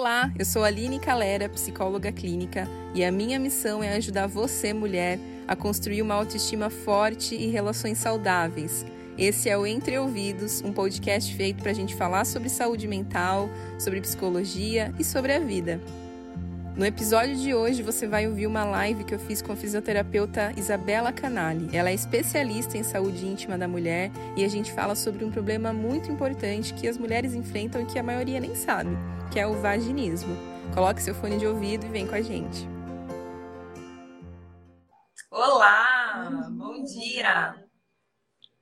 Olá, eu sou Aline Calera, psicóloga clínica, e a minha missão é ajudar você, mulher, a construir uma autoestima forte e relações saudáveis. Esse é o Entre Ouvidos, um podcast feito para a gente falar sobre saúde mental, sobre psicologia e sobre a vida. No episódio de hoje você vai ouvir uma live que eu fiz com a fisioterapeuta Isabela Canali. Ela é especialista em saúde íntima da mulher e a gente fala sobre um problema muito importante que as mulheres enfrentam e que a maioria nem sabe, que é o vaginismo. Coloque seu fone de ouvido e vem com a gente. Olá, bom dia.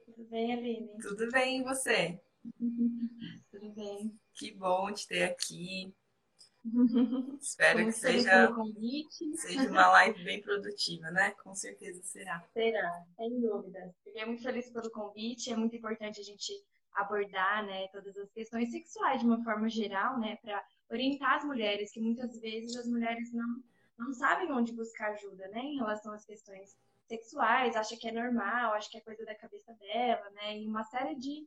Tudo bem, Aline? Tudo bem e você? Tudo bem. Que bom te ter aqui. Espero que seja, seja uma live bem produtiva, né? Com certeza será. Será, sem dúvida. Fiquei muito feliz pelo convite. É muito importante a gente abordar, né, todas as questões sexuais de uma forma geral, né, para orientar as mulheres, que muitas vezes as mulheres não, não sabem onde buscar ajuda, né, em relação às questões sexuais, acha que é normal, acha que é coisa da cabeça dela, né, e uma série de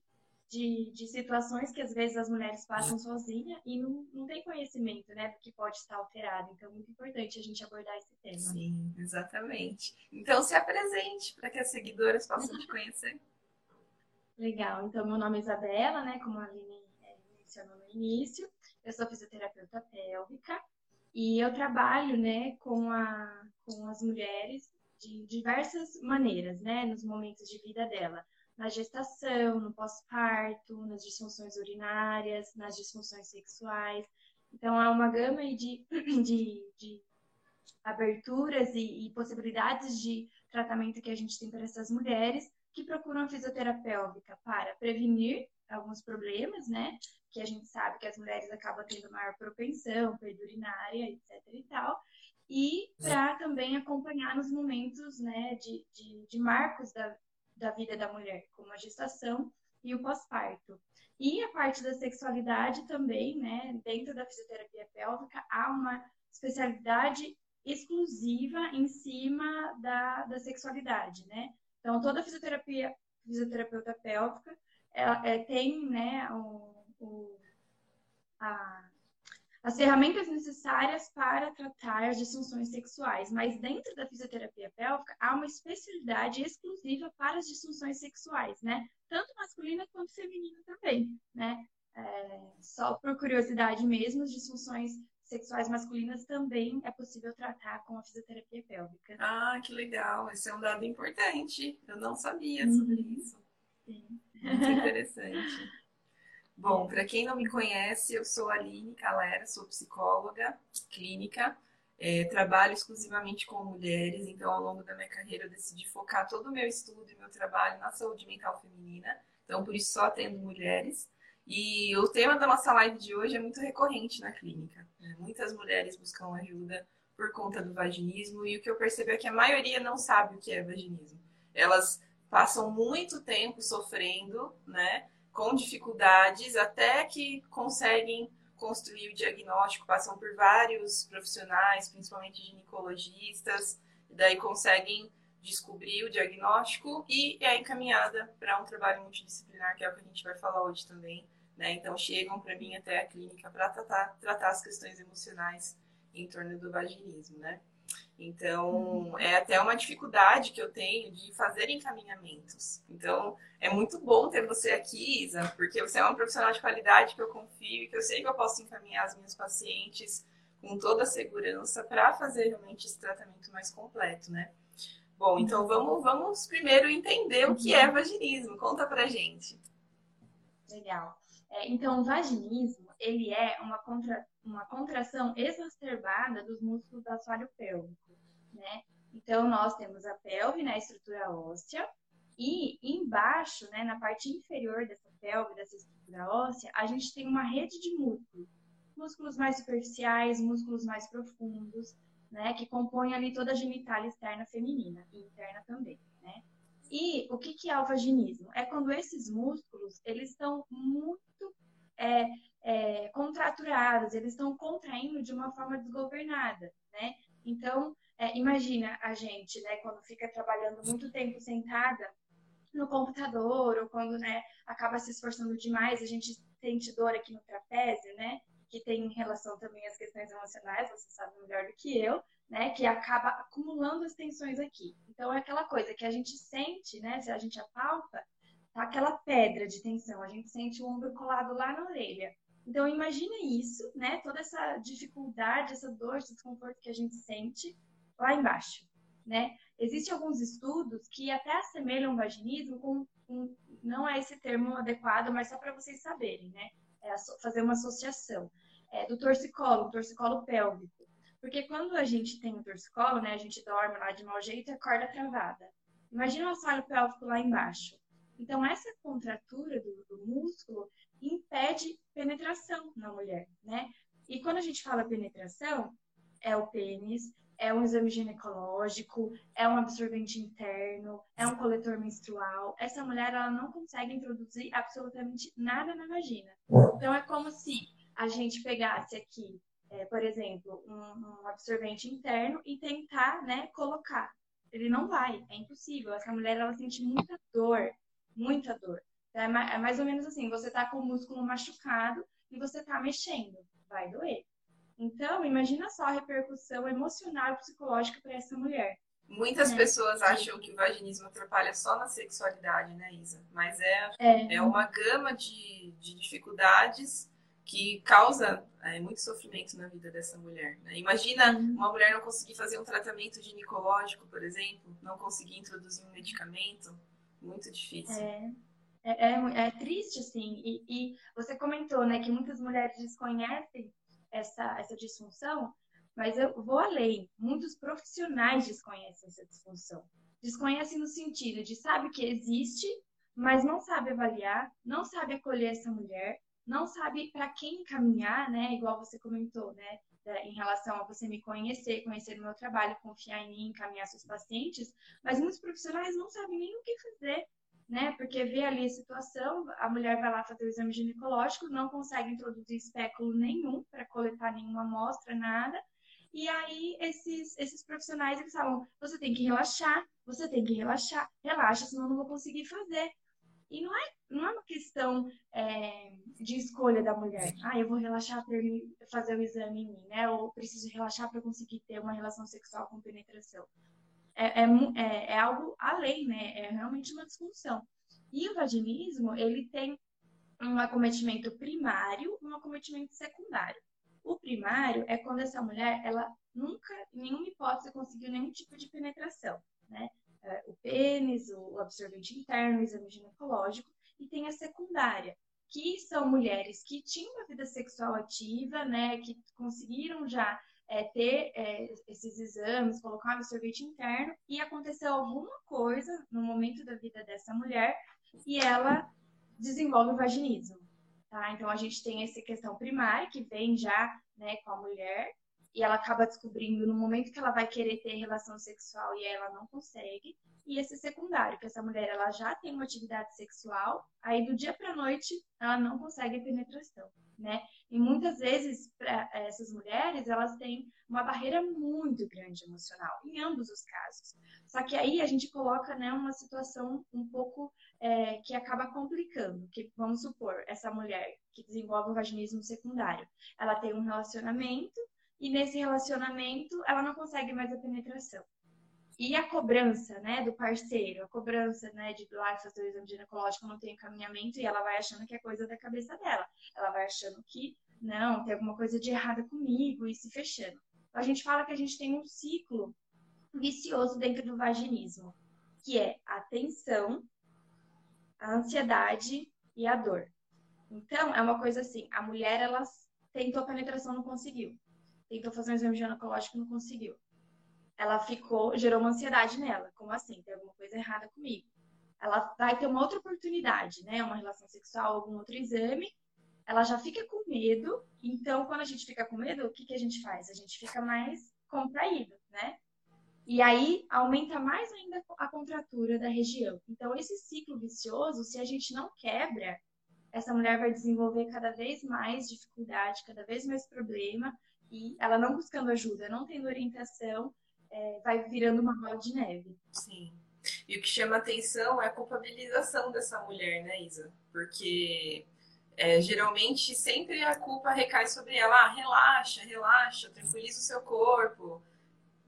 de, de situações que às vezes as mulheres passam sozinha e não, não tem conhecimento, né, do que pode estar alterado. Então, é muito importante a gente abordar esse tema. Sim, exatamente. Então, se apresente para que as seguidoras possam te conhecer. Legal. Então, meu nome é Isabela, né, como a Aline é, mencionou no início. Eu sou fisioterapeuta pélvica e eu trabalho, né, com, a, com as mulheres de diversas maneiras, né, nos momentos de vida dela na gestação, no pós-parto, nas disfunções urinárias, nas disfunções sexuais. Então, há uma gama de, de, de aberturas e, e, possibilidades de tratamento que a gente tem para essas mulheres que procuram a fisioterapia pélvica para prevenir alguns problemas, né? Que a gente sabe que as mulheres acabam tendo maior propensão, perda urinária, etc e tal. E para também acompanhar nos momentos, né, de, de, de marcos da, da vida da mulher, como a gestação e o pós-parto. E a parte da sexualidade também, né? Dentro da fisioterapia pélvica, há uma especialidade exclusiva em cima da, da sexualidade, né? Então, toda fisioterapia, fisioterapeuta pélvica ela, é, tem, né, o, o, a, as ferramentas necessárias para tratar as disfunções sexuais, mas dentro da fisioterapia pélvica há uma especialidade exclusiva para as disfunções sexuais, né? Tanto masculina quanto feminina também, né? É, só por curiosidade mesmo, as disfunções sexuais masculinas também é possível tratar com a fisioterapia pélvica. Ah, que legal! Esse é um dado importante. Eu não sabia sobre uhum. isso. Sim. Muito interessante. Bom, para quem não me conhece, eu sou Aline Calera, sou psicóloga clínica, é, trabalho exclusivamente com mulheres, então ao longo da minha carreira eu decidi focar todo o meu estudo e meu trabalho na saúde mental feminina, então por isso só atendo mulheres. E o tema da nossa live de hoje é muito recorrente na clínica. Né? Muitas mulheres buscam ajuda por conta do vaginismo e o que eu percebo é que a maioria não sabe o que é vaginismo. Elas passam muito tempo sofrendo, né? Com dificuldades até que conseguem construir o diagnóstico, passam por vários profissionais, principalmente ginecologistas, e daí conseguem descobrir o diagnóstico e é encaminhada para um trabalho multidisciplinar, que é o que a gente vai falar hoje também. Né? Então, chegam para mim até a clínica para tratar, tratar as questões emocionais em torno do vaginismo, né? Então, é até uma dificuldade que eu tenho de fazer encaminhamentos. Então, é muito bom ter você aqui, Isa, porque você é uma profissional de qualidade que eu confio e que eu sei que eu posso encaminhar as minhas pacientes com toda a segurança para fazer realmente esse tratamento mais completo, né? Bom, então vamos, vamos primeiro entender o que é vaginismo. Conta pra gente. Legal. É, então, o vaginismo, ele é uma, contra, uma contração exacerbada dos músculos do assoalho pélvico, né? Então, nós temos a pelve, né, a estrutura óssea, e embaixo, né, na parte inferior dessa pelve, dessa estrutura óssea, a gente tem uma rede de músculos. Músculos mais superficiais, músculos mais profundos, né, que compõem ali toda a genitália externa feminina e interna também, né? E o que, que é o vaginismo? É quando esses músculos, eles estão muito é, é, contraturados, eles estão contraindo de uma forma desgovernada, né? Então, é, imagina a gente, né, quando fica trabalhando muito tempo sentada no computador, ou quando, né, acaba se esforçando demais, a gente sente dor aqui no trapézio, né? que tem relação também às questões emocionais, você sabe melhor do que eu, né? Que acaba acumulando as tensões aqui. Então é aquela coisa que a gente sente, né? Se a gente apalpa, tá aquela pedra de tensão, a gente sente o ombro colado lá na orelha. Então imagina isso, né? Toda essa dificuldade, essa dor, esse desconforto que a gente sente lá embaixo, né? Existem alguns estudos que até assemelham o vaginismo com, com não é esse termo adequado, mas só para vocês saberem, né? É fazer uma associação é, do torcicolo, torcicolo pélvico. Porque quando a gente tem o torcicolo, né, a gente dorme lá de mau jeito e acorda travada. Imagina o assoalho pélvico lá embaixo. Então, essa contratura do, do músculo impede penetração na mulher, né? E quando a gente fala penetração, é o pênis, é um exame ginecológico, é um absorvente interno, é um coletor menstrual. Essa mulher ela não consegue introduzir absolutamente nada na vagina. Então é como se a gente pegasse aqui, é, por exemplo, um, um, absorvente interno e tentar, né, colocar. Ele não vai, é impossível. Essa mulher ela sente muita dor, muita dor. É, é mais ou menos assim, você tá com o músculo machucado e você tá mexendo, vai doer. Então, imagina só a repercussão emocional e psicológica para essa mulher. Muitas é. pessoas acham que o vaginismo atrapalha só na sexualidade, né, Isa? Mas é, é. é uma gama de, de dificuldades que causa é, muito sofrimento na vida dessa mulher. Né? Imagina uhum. uma mulher não conseguir fazer um tratamento ginecológico, por exemplo, não conseguir introduzir um medicamento. Muito difícil. É. É, é, é triste, assim. E, e, você comentou, né, que muitas mulheres desconhecem essa, essa disfunção, mas eu vou além. Muitos profissionais desconhecem essa disfunção. Desconhecem no sentido de sabe que existe, mas não sabe avaliar, não sabe acolher essa mulher, não sabe para quem encaminhar, né? Igual você comentou, né? Em relação a você me conhecer, conhecer o meu trabalho, confiar em mim, encaminhar seus pacientes, mas muitos profissionais não sabem nem o que fazer, né? Porque vê ali a situação, a mulher vai lá fazer o exame ginecológico, não consegue introduzir espéculo nenhum para coletar nenhuma amostra, nada. E aí esses, esses profissionais eles falam, você tem que relaxar, você tem que relaxar, relaxa, senão eu não vou conseguir fazer. E não é, não é uma questão é, de escolha da mulher. Ah, eu vou relaxar para fazer o exame em mim, né? Ou preciso relaxar para conseguir ter uma relação sexual com penetração é, é, é, é algo além, né? É realmente uma disfunção. E o vaginismo, ele tem um acometimento primário e um acometimento secundário. O primário é quando essa mulher, ela nunca, em nenhuma hipótese, conseguiu nenhum tipo de penetração, né? É, o pênis, o absorvente interno, o exame ginecológico, e tem a secundária, que são mulheres que tinham uma vida sexual ativa, né? Que conseguiram já é, ter é, esses exames, colocar um absorvente interno e aconteceu alguma coisa no momento da vida dessa mulher e ela desenvolve o vaginismo. Tá? Então a gente tem essa questão primária que vem já né, com a mulher e ela acaba descobrindo no momento que ela vai querer ter relação sexual e ela não consegue. E esse secundário, que essa mulher ela já tem uma atividade sexual, aí do dia para noite ela não consegue a penetração né? E muitas vezes, para essas mulheres, elas têm uma barreira muito grande emocional, em ambos os casos. Só que aí a gente coloca né, uma situação um pouco é, que acaba complicando. Que, vamos supor, essa mulher que desenvolve o vaginismo secundário, ela tem um relacionamento e nesse relacionamento ela não consegue mais a penetração. E a cobrança, né, do parceiro, a cobrança, né, de lá fazer o exame ginecológico não tem encaminhamento e ela vai achando que é coisa da cabeça dela. Ela vai achando que, não, tem alguma coisa de errada comigo e se fechando. Então, a gente fala que a gente tem um ciclo vicioso dentro do vaginismo, que é a tensão, a ansiedade e a dor. Então, é uma coisa assim, a mulher, ela tentou a penetração, não conseguiu. Tentou fazer um exame ginecológico, não conseguiu ela ficou, gerou uma ansiedade nela. Como assim? Tem alguma coisa errada comigo. Ela vai ter uma outra oportunidade, né? Uma relação sexual, algum outro exame. Ela já fica com medo. Então, quando a gente fica com medo, o que, que a gente faz? A gente fica mais contraído, né? E aí aumenta mais ainda a contratura da região. Então, esse ciclo vicioso, se a gente não quebra, essa mulher vai desenvolver cada vez mais dificuldade, cada vez mais problema, e ela não buscando ajuda, não tendo orientação, é, vai virando uma bola de neve. Sim. E o que chama atenção é a culpabilização dessa mulher, né, Isa? Porque é, geralmente sempre a culpa recai sobre ela. Ah, relaxa, relaxa, tranquiliza o seu corpo.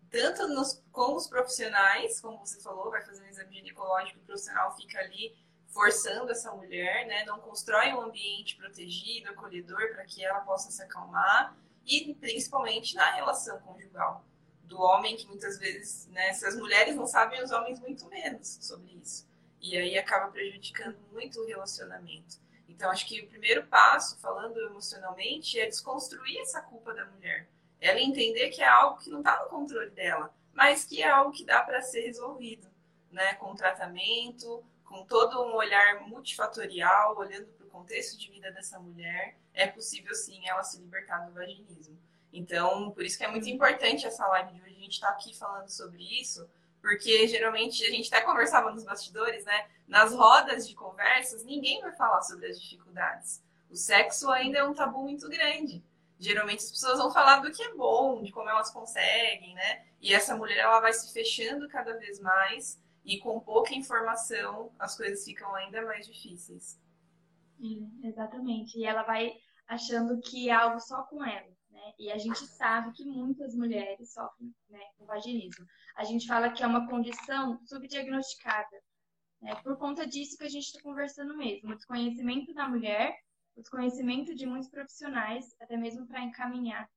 Tanto nos, com os profissionais, como você falou, vai fazer um exame ginecológico, o profissional fica ali forçando essa mulher, né? Não constrói um ambiente protegido, acolhedor, para que ela possa se acalmar. E principalmente na relação conjugal do homem, que muitas vezes, né, as mulheres não sabem, os homens muito menos sobre isso. E aí acaba prejudicando muito o relacionamento. Então, acho que o primeiro passo, falando emocionalmente, é desconstruir essa culpa da mulher. Ela entender que é algo que não está no controle dela, mas que é algo que dá para ser resolvido, né? Com tratamento, com todo um olhar multifatorial, olhando para o contexto de vida dessa mulher, é possível sim ela se libertar do vaginismo. Então, por isso que é muito importante essa live de hoje, a gente estar tá aqui falando sobre isso, porque geralmente a gente até conversava nos bastidores, né? Nas rodas de conversas, ninguém vai falar sobre as dificuldades. O sexo ainda é um tabu muito grande. Geralmente as pessoas vão falar do que é bom, de como elas conseguem, né? E essa mulher ela vai se fechando cada vez mais e com pouca informação as coisas ficam ainda mais difíceis. exatamente. E ela vai achando que é algo só com ela. Né? E a gente sabe que muitas mulheres sofrem né, com vaginismo. A gente fala que é uma condição subdiagnosticada. Né? Por conta disso que a gente está conversando mesmo. O desconhecimento da mulher, o desconhecimento de muitos profissionais, até mesmo para encaminhar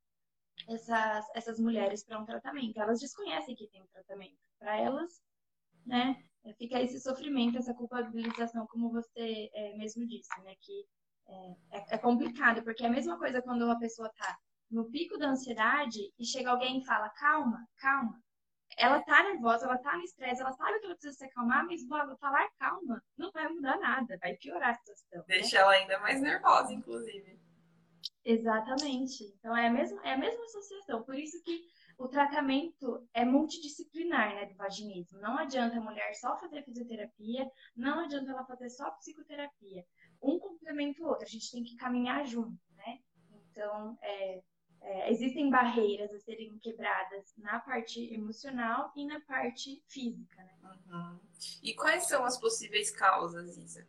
essas, essas mulheres para um tratamento. Elas desconhecem que tem um tratamento. Para elas, né, fica esse sofrimento, essa culpabilização, como você é, mesmo disse, né, que é, é, complicado, porque é a mesma coisa quando uma pessoa está no pico da ansiedade e chega alguém e fala: calma, calma. Ela tá nervosa, ela tá no estresse, ela sabe que ela precisa se acalmar, mas logo falar calma não vai mudar nada, vai piorar a situação. Né? Deixa né? ela ainda mais nervosa, inclusive. Exatamente. Então é a mesma, é a mesma associação. Por isso que o tratamento é multidisciplinar, né, do vaginismo. Não adianta a mulher só fazer fisioterapia, não adianta ela fazer só psicoterapia. Um complementa o outro, a gente tem que caminhar junto, né? Então, é, é, existem barreiras a serem quebradas na parte emocional e na parte física. Né? Uhum. E quais são as possíveis causas, Isa?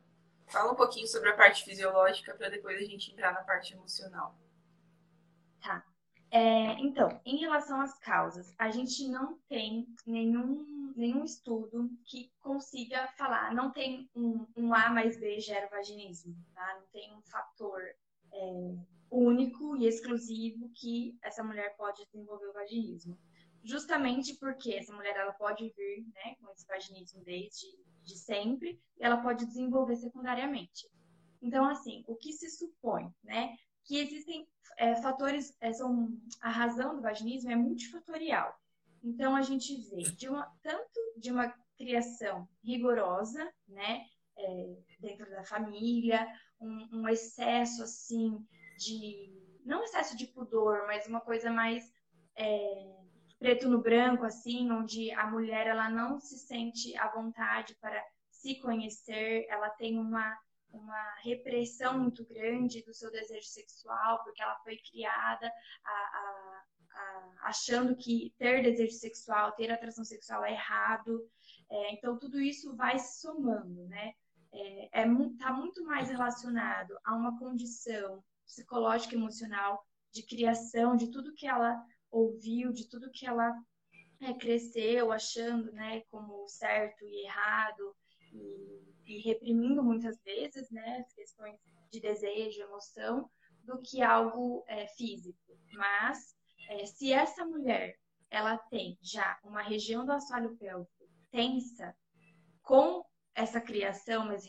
Fala um pouquinho sobre a parte fisiológica para depois a gente entrar na parte emocional. Tá. É, então, em relação às causas, a gente não tem nenhum, nenhum estudo que consiga falar, não tem um, um A mais B gera vaginismo, tá? Não tem um fator é, único e exclusivo que essa mulher pode desenvolver o vaginismo. Justamente porque essa mulher ela pode vir né, com esse vaginismo desde de sempre e ela pode desenvolver secundariamente. Então, assim, o que se supõe, né? Que existem é, fatores, é, são, a razão do vaginismo é multifatorial. Então, a gente vê de uma, tanto de uma criação rigorosa, né? É, dentro da família, um, um excesso, assim, de. Não excesso de pudor, mas uma coisa mais é, preto no branco, assim, onde a mulher ela não se sente à vontade para se conhecer, ela tem uma, uma repressão muito grande do seu desejo sexual, porque ela foi criada a, a, a, achando que ter desejo sexual, ter atração sexual é errado. É, então, tudo isso vai se somando, né? É, é, tá muito mais relacionado a uma condição psicológica e emocional, de criação, de tudo que ela ouviu, de tudo que ela é, cresceu achando né, como certo e errado, e, e, reprimindo muitas vezes né, as questões de desejo, emoção, do que algo é, físico. Mas é, se essa mulher ela tem já uma região do assoalho pélvico tensa, com essa criação mais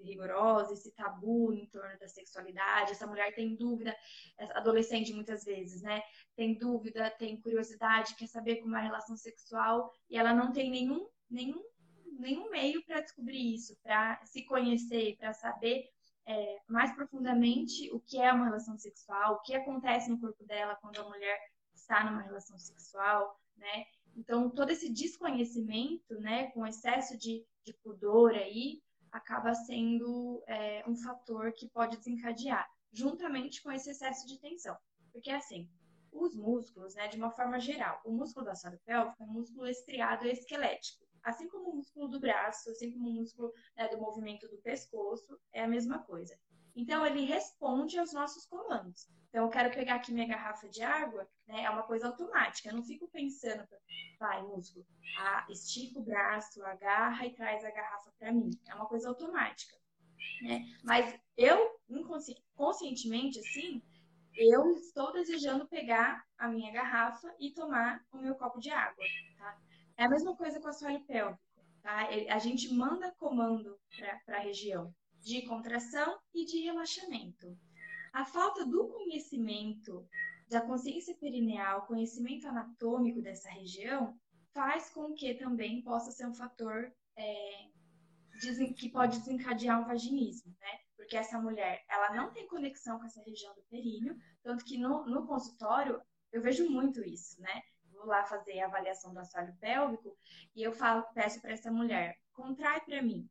rigorosa, esse tabu em torno da sexualidade, essa mulher tem dúvida, adolescente muitas vezes, né? Tem dúvida, tem curiosidade, quer saber como é a relação sexual e ela não tem nenhum, nenhum, nenhum meio para descobrir isso, para se conhecer, para saber é, mais profundamente o que é uma relação sexual, o que acontece no corpo dela quando a mulher está numa relação sexual, né? Então, todo esse desconhecimento, né, com excesso de, de pudor aí, acaba sendo é, um fator que pode desencadear, juntamente com esse excesso de tensão. Porque, assim, os músculos, né, de uma forma geral, o músculo da assoalho pélvico é um músculo estriado e esquelético. Assim como o músculo do braço, assim como o músculo né, do movimento do pescoço, é a mesma coisa. Então, ele responde aos nossos comandos. Então, eu quero pegar aqui minha garrafa de água, né? É uma coisa automática. Eu não fico pensando, vai, músculo, ah, estica o braço, agarra e traz a garrafa para mim. É uma coisa automática. Né? Mas eu, conscientemente, assim, eu estou desejando pegar a minha garrafa e tomar o meu copo de água. Tá? É a mesma coisa com o assoalho pélvico. Tá? A gente manda comando para a região de contração e de relaxamento. A falta do conhecimento da consciência perineal, conhecimento anatômico dessa região, faz com que também possa ser um fator é, que pode desencadear um vaginismo, né? Porque essa mulher, ela não tem conexão com essa região do períneo, tanto que no, no consultório eu vejo muito isso, né? Vou lá fazer a avaliação do assoalho pélvico e eu falo, peço para essa mulher, contrai para mim.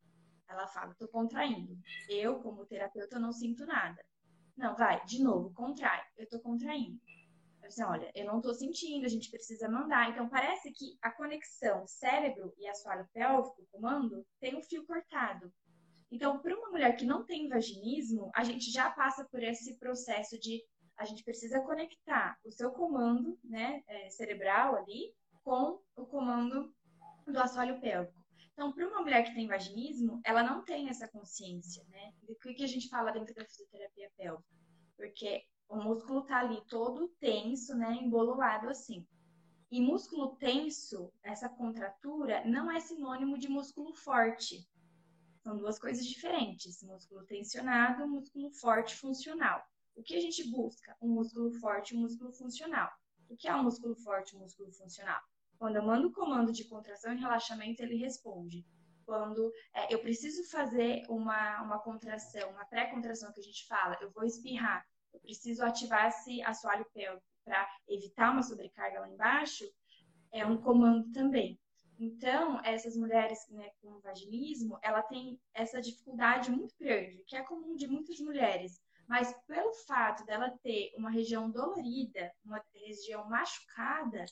Ela fala, estou contraindo. Eu, como terapeuta, não sinto nada. Não, vai, de novo, contrai. Eu estou contraindo. Disse, olha, eu não estou sentindo, a gente precisa mandar. Então, parece que a conexão cérebro e assoalho pélvico, comando, tem um fio cortado. Então, para uma mulher que não tem vaginismo, a gente já passa por esse processo de a gente precisa conectar o seu comando né, é, cerebral ali com o comando do assoalho pélvico. Então, para uma mulher que tem vaginismo, ela não tem essa consciência, né? Do que, a gente fala dentro da fisioterapia pélvica. Porque o músculo tá ali todo tenso, né? Embolulado assim. E músculo tenso, essa contratura, não é sinônimo de músculo forte. São duas coisas diferentes. Músculo tensionado, músculo forte funcional. O que a gente busca? Um músculo forte um músculo funcional. O que é um músculo forte um músculo funcional? Quando eu mando o comando de contração e relaxamento, ele responde. Quando é, eu preciso fazer uma, uma contração, uma pré-contração que a gente fala, eu vou espirrar, eu preciso ativar esse assoalho pélvico para evitar uma sobrecarga lá embaixo, é um comando também. Então, essas mulheres né, com vaginismo, ela tem essa dificuldade muito grande, que é comum de muitas mulheres. Mas pelo fato dela ter uma região dolorida, uma região machucada,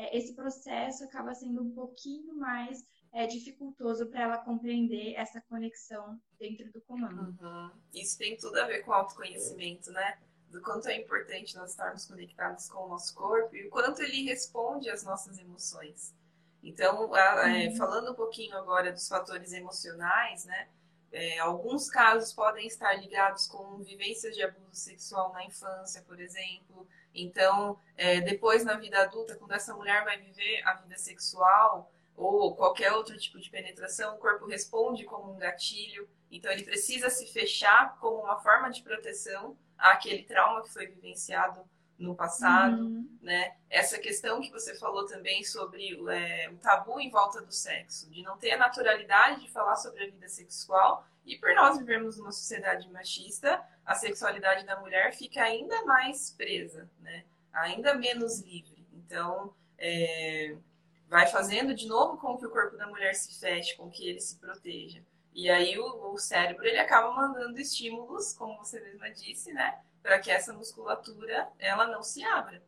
é, esse processo acaba sendo um pouquinho mais é, dificultoso para ela compreender essa conexão dentro do comando. Uhum. Isso tem tudo a ver com autoconhecimento, né? Do quanto é importante nós estarmos conectados com o nosso corpo e o quanto ele responde às nossas emoções. Então, é, uhum. falando um pouquinho agora dos fatores emocionais, né? É, alguns casos podem estar ligados com vivências de abuso sexual na infância, por exemplo, então, é, depois na vida adulta, quando essa mulher vai viver a vida sexual ou qualquer outro tipo de penetração, o corpo responde como um gatilho. Então, ele precisa se fechar como uma forma de proteção àquele trauma que foi vivenciado no passado, uhum. né? Essa questão que você falou também sobre é, o tabu em volta do sexo, de não ter a naturalidade de falar sobre a vida sexual e por nós vivermos numa sociedade machista, a sexualidade da mulher fica ainda mais presa, né? ainda menos livre. Então, é, vai fazendo de novo com que o corpo da mulher se feche, com que ele se proteja. E aí o, o cérebro ele acaba mandando estímulos, como você mesma disse, né, para que essa musculatura ela não se abra.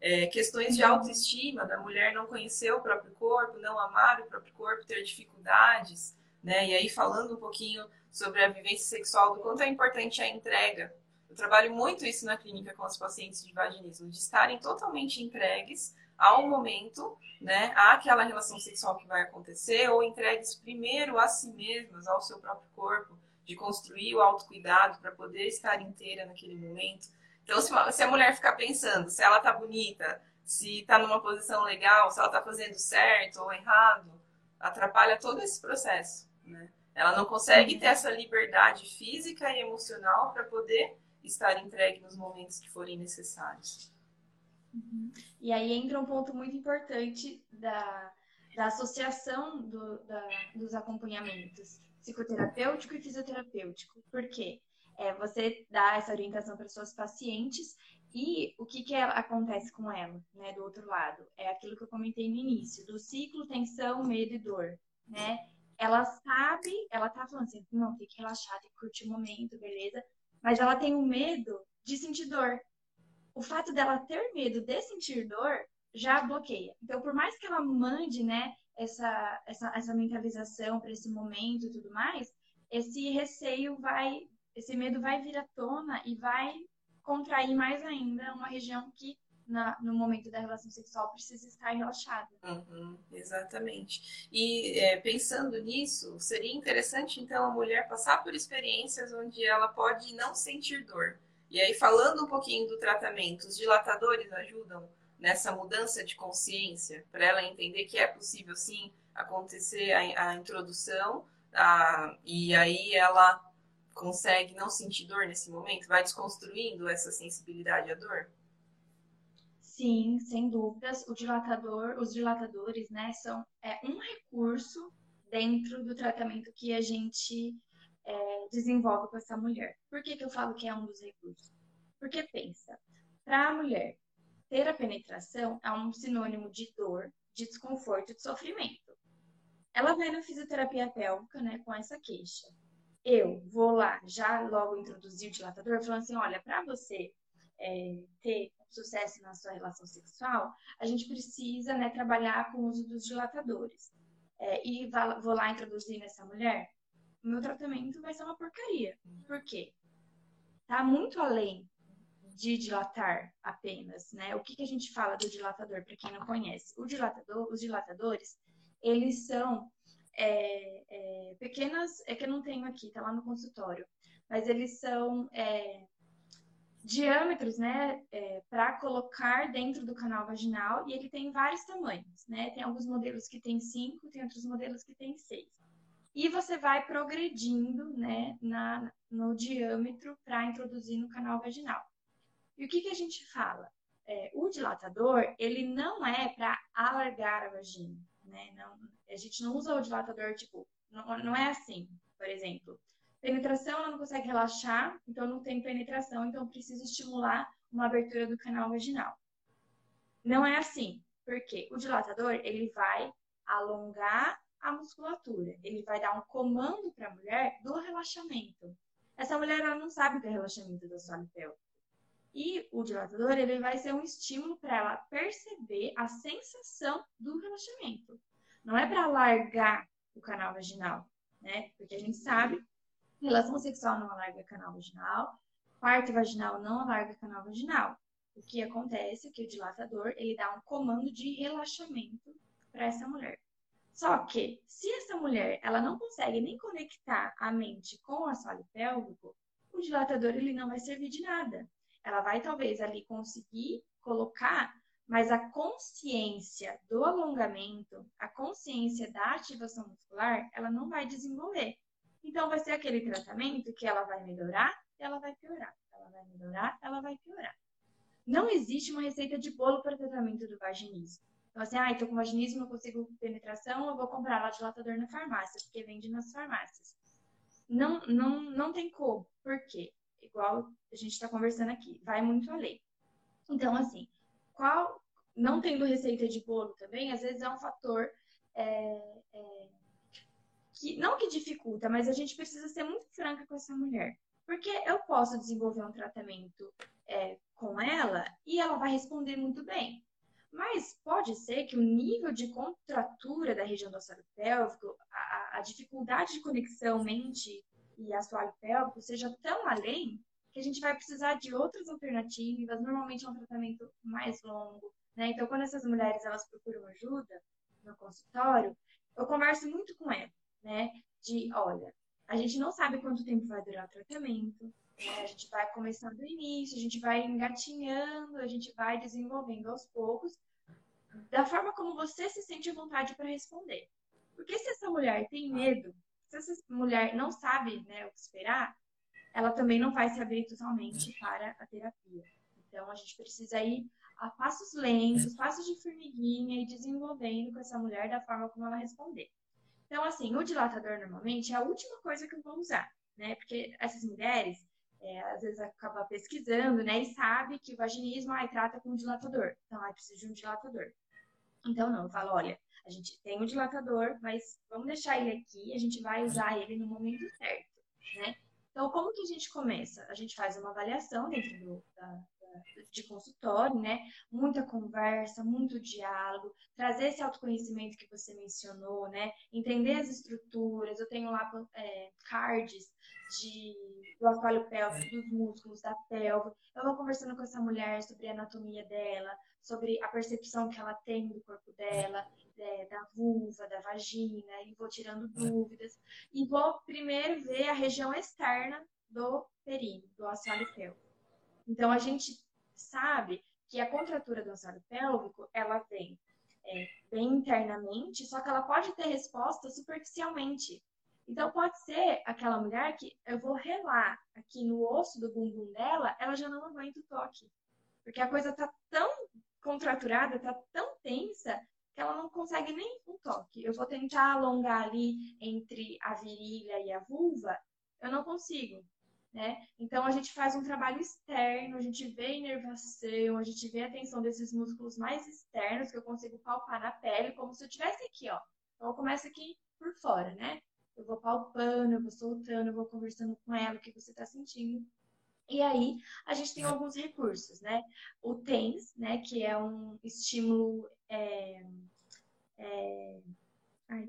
É, questões de autoestima, da mulher não conhecer o próprio corpo, não amar o próprio corpo, ter dificuldades, né? E aí falando um pouquinho sobre a vivência sexual, do quanto é importante a entrega. Eu trabalho muito isso na clínica com os pacientes de vaginismo, de estarem totalmente entregues ao momento, né, àquela relação sexual que vai acontecer, ou entregues primeiro a si mesmas, ao seu próprio corpo, de construir o autocuidado para poder estar inteira naquele momento. Então, se a mulher ficar pensando se ela tá bonita, se tá numa posição legal, se ela tá fazendo certo ou errado, atrapalha todo esse processo, né? Ela não consegue ter essa liberdade física e emocional para poder estar entregue nos momentos que forem necessários. Uhum. E aí entra um ponto muito importante da, da associação do, da, dos acompanhamentos psicoterapêutico e fisioterapêutico. Por quê? É, você dá essa orientação para suas pacientes e o que, que acontece com ela, né, do outro lado? É aquilo que eu comentei no início, do ciclo tensão, medo e dor, né? Ela sabe, ela tá falando assim, não, tem que relaxar, tem que curtir o momento, beleza? Mas ela tem um medo de sentir dor. O fato dela ter medo de sentir dor já bloqueia. Então, por mais que ela mande, né, essa, essa, essa mentalização para esse momento e tudo mais, esse receio vai esse medo vai vir à tona e vai contrair mais ainda uma região que na, no momento da relação sexual precisa estar relaxada. Uhum, exatamente. E é, pensando nisso, seria interessante então a mulher passar por experiências onde ela pode não sentir dor. E aí, falando um pouquinho do tratamento, os dilatadores ajudam nessa mudança de consciência para ela entender que é possível sim acontecer a, a introdução a, e aí ela consegue não sentir dor nesse momento, vai desconstruindo essa sensibilidade à dor. Sim, sem dúvidas. O dilatador, os dilatadores, né, são é, um recurso dentro do tratamento que a gente é, desenvolve com essa mulher. Por que, que eu falo que é um dos recursos? Porque pensa, para a mulher ter a penetração é um sinônimo de dor, de desconforto, de sofrimento. Ela vai na fisioterapia pélvica, né, com essa queixa. Eu vou lá, já logo introduzir o dilatador, falando assim, olha, para você é, ter sucesso na sua relação sexual, a gente precisa né, trabalhar com o uso dos dilatadores. É, e vou lá introduzir nessa mulher, o meu tratamento vai ser uma porcaria. Por quê? Tá muito além de dilatar apenas, né? O que, que a gente fala do dilatador, para quem não conhece? O dilatador, os dilatadores, eles são é, é, pequenas, é que eu não tenho aqui, tá lá no consultório, mas eles são é, diâmetros, né, é, para colocar dentro do canal vaginal e ele tem vários tamanhos, né? Tem alguns modelos que tem cinco, tem outros modelos que tem seis. E você vai progredindo, né, na, no diâmetro para introduzir no canal vaginal. E o que, que a gente fala? É, o dilatador, ele não é para alargar a vagina, né? Não, a gente não usa o dilatador, tipo, não, não é assim, por exemplo. Penetração, ela não consegue relaxar, então não tem penetração, então precisa estimular uma abertura do canal vaginal. Não é assim, porque o dilatador, ele vai alongar a musculatura, ele vai dar um comando para a mulher do relaxamento. Essa mulher, ela não sabe o que é relaxamento do solo pélvico. E o dilatador, ele vai ser um estímulo para ela perceber a sensação do relaxamento. Não é para largar o canal vaginal, né? Porque a gente sabe Relação sexual não alarga canal vaginal. Parto vaginal não alarga canal vaginal. O que acontece é que o dilatador ele dá um comando de relaxamento para essa mulher. Só que se essa mulher ela não consegue nem conectar a mente com o assoalho pélvico, o dilatador ele não vai servir de nada. Ela vai talvez ali conseguir colocar, mas a consciência do alongamento, a consciência da ativação muscular, ela não vai desenvolver. Então, vai ser aquele tratamento que ela vai melhorar, ela vai piorar. Ela vai melhorar, ela vai piorar. Não existe uma receita de bolo para tratamento do vaginismo. Então, assim, ah, estou com vaginismo, não consigo penetração, eu vou comprar lá dilatador na farmácia, porque vende nas farmácias. Não, não, não tem como. Por quê? Igual a gente está conversando aqui, vai muito além. Então, assim, qual, não tendo receita de bolo também, às vezes é um fator é, é, que não que dificulta, mas a gente precisa ser muito franca com essa mulher. Porque eu posso desenvolver um tratamento é, com ela e ela vai responder muito bem. Mas pode ser que o nível de contratura da região do assoalho pélvico, a, a dificuldade de conexão mente e assoalho pélvico seja tão além que a gente vai precisar de outras alternativas. Normalmente é um tratamento mais longo. Né? Então, quando essas mulheres elas procuram ajuda no consultório, eu converso muito com elas né? De, olha, a gente não sabe quanto tempo vai durar o tratamento, né? a gente vai começando do início, a gente vai engatinhando, a gente vai desenvolvendo aos poucos, da forma como você se sente à vontade para responder. Porque se essa mulher tem medo, se essa mulher não sabe né, o que esperar, ela também não vai se abrir totalmente para a terapia. Então, a gente precisa ir a passos lentos, passos de formiguinha e desenvolvendo com essa mulher da forma como ela responder. Então, assim, o dilatador normalmente é a última coisa que eu vou usar, né? Porque essas mulheres, é, às vezes, acabam pesquisando, né? E sabe que o vaginismo, ai, trata com dilatador. Então, ai, precisa de um dilatador. Então, não, eu falo, olha, a gente tem um dilatador, mas vamos deixar ele aqui, a gente vai usar ele no momento certo, né? Então, como que a gente começa? A gente faz uma avaliação dentro do, da de consultório, né? Muita conversa, muito diálogo, trazer esse autoconhecimento que você mencionou, né? Entender as estruturas. Eu tenho lá é, cards de, do assoalho pélvico, dos músculos da pelve. Eu vou conversando com essa mulher sobre a anatomia dela, sobre a percepção que ela tem do corpo dela, é, da vulva, da vagina, e vou tirando dúvidas. E vou primeiro ver a região externa do períneo, do assoalho pélvico. Então, a gente sabe que a contratura do assoalho pélvico, ela vem é, bem internamente, só que ela pode ter resposta superficialmente. Então, pode ser aquela mulher que eu vou relar aqui no osso do bumbum dela, ela já não aguenta o toque. Porque a coisa tá tão contraturada, tá tão tensa, que ela não consegue nem um toque. Eu vou tentar alongar ali entre a virilha e a vulva, eu não consigo. Né? Então a gente faz um trabalho externo, a gente vê a inervação, a gente vê a tensão desses músculos mais externos que eu consigo palpar na pele, como se eu tivesse aqui, ó. Então eu começo aqui por fora, né? Eu vou palpando, eu vou soltando, eu vou conversando com ela, o que você está sentindo. E aí a gente tem alguns recursos, né? O TENS, né, que é um estímulo é, é,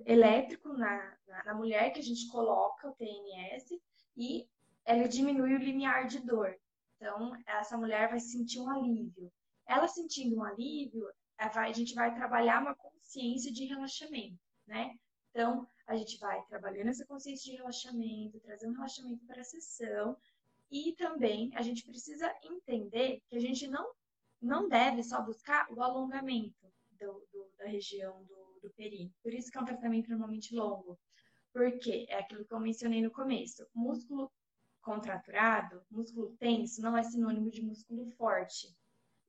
elétrico na, na, na mulher que a gente coloca o TNS e ela diminui o limiar de dor. Então, essa mulher vai sentir um alívio. Ela sentindo um alívio, a gente vai trabalhar uma consciência de relaxamento, né? Então, a gente vai trabalhando essa consciência de relaxamento, trazendo relaxamento para a sessão. E também a gente precisa entender que a gente não, não deve só buscar o alongamento do, do, da região do, do. Por isso que é um tratamento normalmente longo. Porque é aquilo que eu mencionei no começo. O músculo contraturado, músculo tenso, não é sinônimo de músculo forte.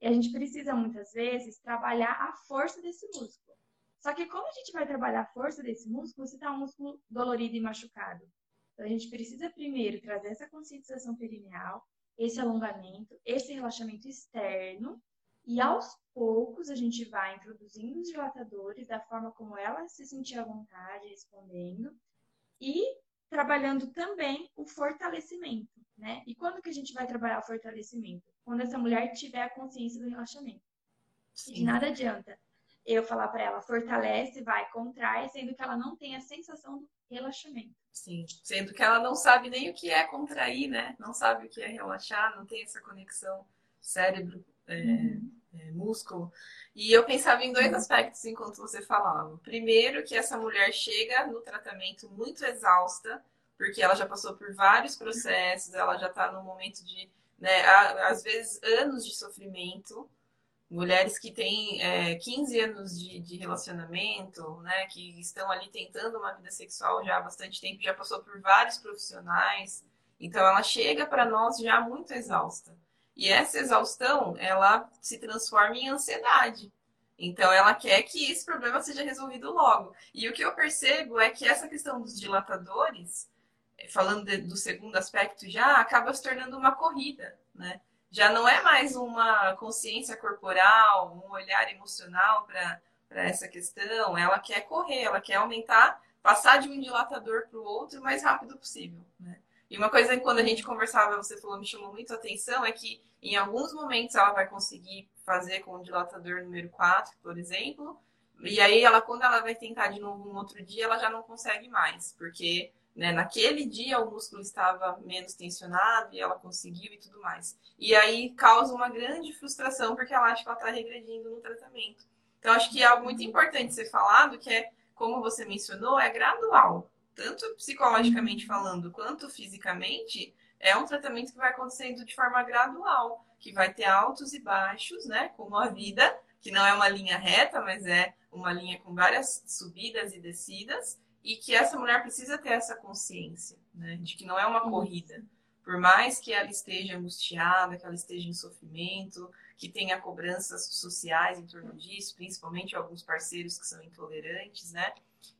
E a gente precisa, muitas vezes, trabalhar a força desse músculo. Só que como a gente vai trabalhar a força desse músculo se está um músculo dolorido e machucado? Então, a gente precisa primeiro trazer essa conscientização perineal, esse alongamento, esse relaxamento externo, e aos poucos a gente vai introduzindo os dilatadores da forma como ela se sentir à vontade, respondendo, e trabalhando também o fortalecimento, né? E quando que a gente vai trabalhar o fortalecimento? Quando essa mulher tiver a consciência do relaxamento. Sim. De nada adianta eu falar para ela fortalece, vai, contrai, sendo que ela não tem a sensação do relaxamento. Sim, sendo que ela não sabe nem o que é contrair, né? Não sabe o que é relaxar, não tem essa conexão cérebro. É... Uhum é, músculo. E eu pensava em dois aspectos enquanto você falava. Primeiro, que essa mulher chega no tratamento muito exausta, porque ela já passou por vários processos, ela já está no momento de, né, às vezes, anos de sofrimento. Mulheres que têm é, 15 anos de, de relacionamento, né, que estão ali tentando uma vida sexual já há bastante tempo, já passou por vários profissionais. Então, ela chega para nós já muito exausta. E essa exaustão, ela se transforma em ansiedade. Então, ela quer que esse problema seja resolvido logo. E o que eu percebo é que essa questão dos dilatadores, falando de, do segundo aspecto já, acaba se tornando uma corrida, né? Já não é mais uma consciência corporal, um olhar emocional para essa questão. Ela quer correr, ela quer aumentar, passar de um dilatador para o outro o mais rápido possível, né? E uma coisa que quando a gente conversava, você falou, me chamou muito a atenção, é que em alguns momentos ela vai conseguir fazer com o dilatador número 4, por exemplo, e aí ela, quando ela vai tentar de novo um outro dia, ela já não consegue mais, porque né, naquele dia o músculo estava menos tensionado e ela conseguiu e tudo mais. E aí causa uma grande frustração, porque ela acha que ela está regredindo no tratamento. Então, acho que é algo muito importante ser falado, que é, como você mencionou, é gradual tanto psicologicamente falando quanto fisicamente, é um tratamento que vai acontecendo de forma gradual, que vai ter altos e baixos, né? Como a vida, que não é uma linha reta, mas é uma linha com várias subidas e descidas, e que essa mulher precisa ter essa consciência, né? De que não é uma corrida. Por mais que ela esteja angustiada, que ela esteja em sofrimento, que tenha cobranças sociais em torno disso, principalmente alguns parceiros que são intolerantes, né?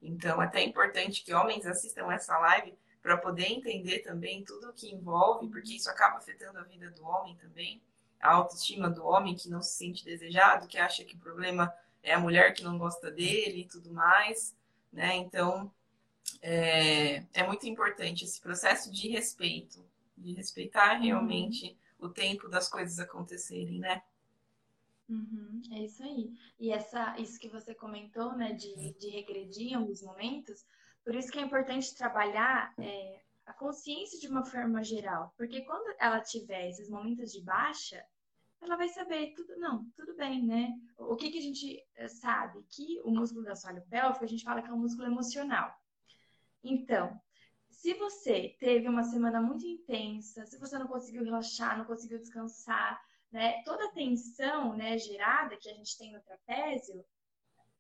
Então, é até importante que homens assistam essa live para poder entender também tudo o que envolve, porque isso acaba afetando a vida do homem também, a autoestima do homem que não se sente desejado, que acha que o problema é a mulher que não gosta dele e tudo mais, né? Então, é, é muito importante esse processo de respeito, de respeitar realmente o tempo das coisas acontecerem, né? Uhum, é isso aí. E essa, isso que você comentou, né, de, de regredir em alguns momentos, por isso que é importante trabalhar é, a consciência de uma forma geral. Porque quando ela tiver esses momentos de baixa, ela vai saber, tudo, não, tudo bem, né? O que, que a gente eh, sabe? Que o músculo da soalho pélvico, a gente fala que é um músculo emocional. Então, se você teve uma semana muito intensa, se você não conseguiu relaxar, não conseguiu descansar, né? Toda a tensão, né, gerada que a gente tem no trapézio,